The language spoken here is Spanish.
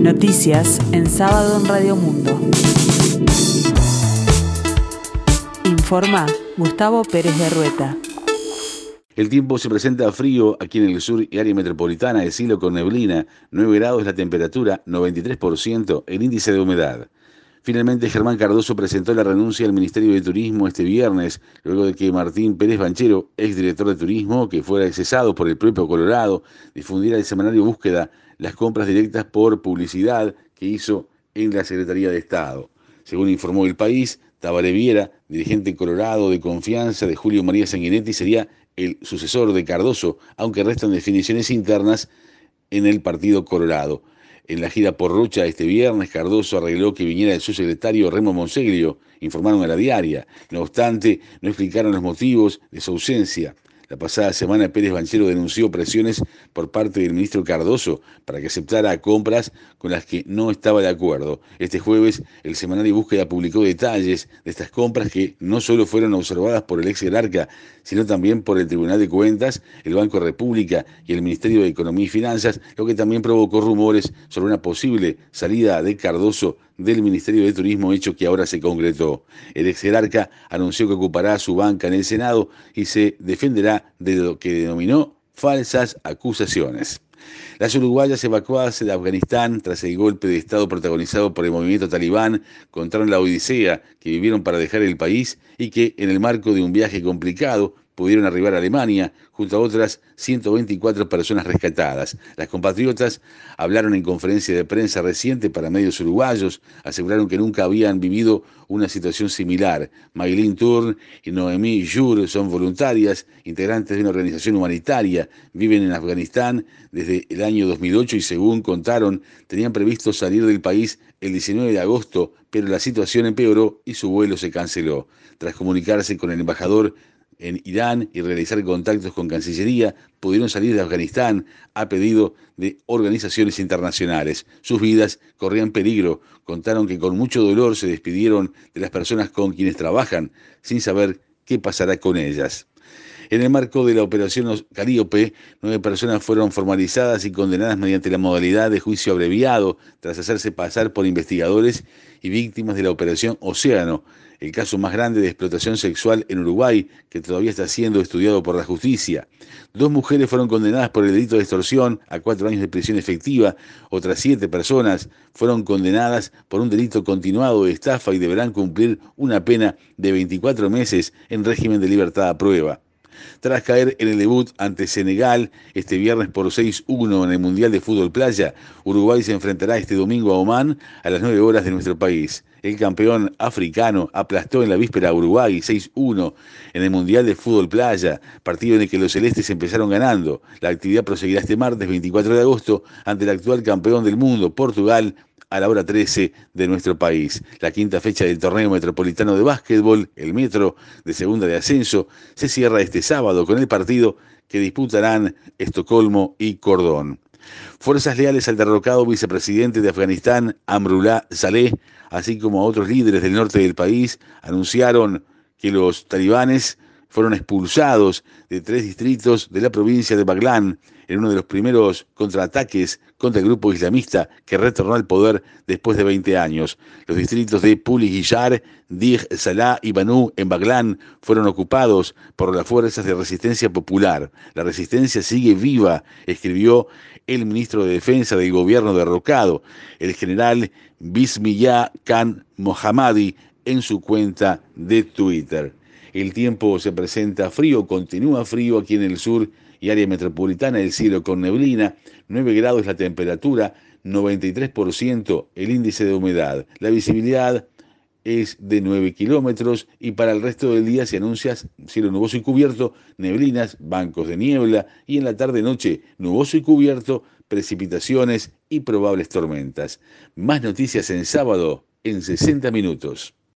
Noticias en sábado en Radio Mundo. Informa Gustavo Pérez de Rueta. El tiempo se presenta frío aquí en el sur y área metropolitana de cielo con neblina, 9 grados la temperatura, 93% el índice de humedad. Finalmente, Germán Cardoso presentó la renuncia al Ministerio de Turismo este viernes, luego de que Martín Pérez Banchero, exdirector de Turismo, que fuera cesado por el propio Colorado, difundiera el semanario Búsqueda las compras directas por publicidad que hizo en la Secretaría de Estado. Según informó el país, Tabaré Viera, dirigente colorado de confianza de Julio María Sanguinetti, sería el sucesor de Cardoso, aunque restan definiciones internas en el Partido Colorado. En la gira por Rocha este viernes, Cardoso arregló que viniera el subsecretario Remo Monseglio, informaron a la diaria. No obstante, no explicaron los motivos de su ausencia. La pasada semana Pérez Banchero denunció presiones por parte del ministro Cardoso para que aceptara compras con las que no estaba de acuerdo. Este jueves el semanario Búsqueda publicó detalles de estas compras que no solo fueron observadas por el ex jerarca, sino también por el Tribunal de Cuentas, el Banco República y el Ministerio de Economía y Finanzas, lo que también provocó rumores sobre una posible salida de Cardoso del Ministerio de Turismo, hecho que ahora se concretó. El ex jerarca anunció que ocupará su banca en el Senado y se defenderá de lo que denominó falsas acusaciones. Las uruguayas evacuadas de Afganistán tras el golpe de Estado protagonizado por el movimiento talibán contaron la odisea que vivieron para dejar el país y que en el marco de un viaje complicado pudieron arribar a Alemania junto a otras 124 personas rescatadas. Las compatriotas hablaron en conferencia de prensa reciente para medios uruguayos, aseguraron que nunca habían vivido una situación similar. Maylin Turn y Noemí Jur son voluntarias, integrantes de una organización humanitaria, viven en Afganistán desde el año 2008 y según contaron, tenían previsto salir del país el 19 de agosto, pero la situación empeoró y su vuelo se canceló. Tras comunicarse con el embajador en Irán y realizar contactos con Cancillería, pudieron salir de Afganistán a pedido de organizaciones internacionales. Sus vidas corrían peligro. Contaron que con mucho dolor se despidieron de las personas con quienes trabajan, sin saber qué pasará con ellas. En el marco de la operación Caríope, nueve personas fueron formalizadas y condenadas mediante la modalidad de juicio abreviado, tras hacerse pasar por investigadores y víctimas de la operación Océano, el caso más grande de explotación sexual en Uruguay, que todavía está siendo estudiado por la justicia. Dos mujeres fueron condenadas por el delito de extorsión a cuatro años de prisión efectiva, otras siete personas fueron condenadas por un delito continuado de estafa y deberán cumplir una pena de 24 meses en régimen de libertad a prueba. Tras caer en el debut ante Senegal este viernes por 6-1 en el Mundial de Fútbol Playa, Uruguay se enfrentará este domingo a Oman a las 9 horas de nuestro país. El campeón africano aplastó en la víspera a Uruguay 6-1 en el Mundial de Fútbol Playa, partido en el que los celestes empezaron ganando. La actividad proseguirá este martes 24 de agosto ante el actual campeón del mundo, Portugal, a la hora 13 de nuestro país. La quinta fecha del torneo metropolitano de básquetbol, el Metro de Segunda de Ascenso, se cierra este sábado con el partido que disputarán Estocolmo y Cordón. Fuerzas leales al derrocado vicepresidente de Afganistán, Amrullah Saleh, así como a otros líderes del norte del país, anunciaron que los talibanes fueron expulsados de tres distritos de la provincia de Baglán en uno de los primeros contraataques contra el grupo islamista que retornó al poder después de 20 años. Los distritos de Puli Guillar, Dig Salah y Banú en Baglán fueron ocupados por las fuerzas de resistencia popular. La resistencia sigue viva, escribió el ministro de Defensa del gobierno derrocado, el general Bismillah Khan Mohammadi, en su cuenta de Twitter. El tiempo se presenta frío, continúa frío aquí en el sur y área metropolitana, el cielo con neblina, 9 grados la temperatura, 93% el índice de humedad. La visibilidad es de 9 kilómetros y para el resto del día se anuncia cielo nuboso y cubierto, neblinas, bancos de niebla y en la tarde-noche nuboso y cubierto, precipitaciones y probables tormentas. Más noticias en sábado en 60 minutos.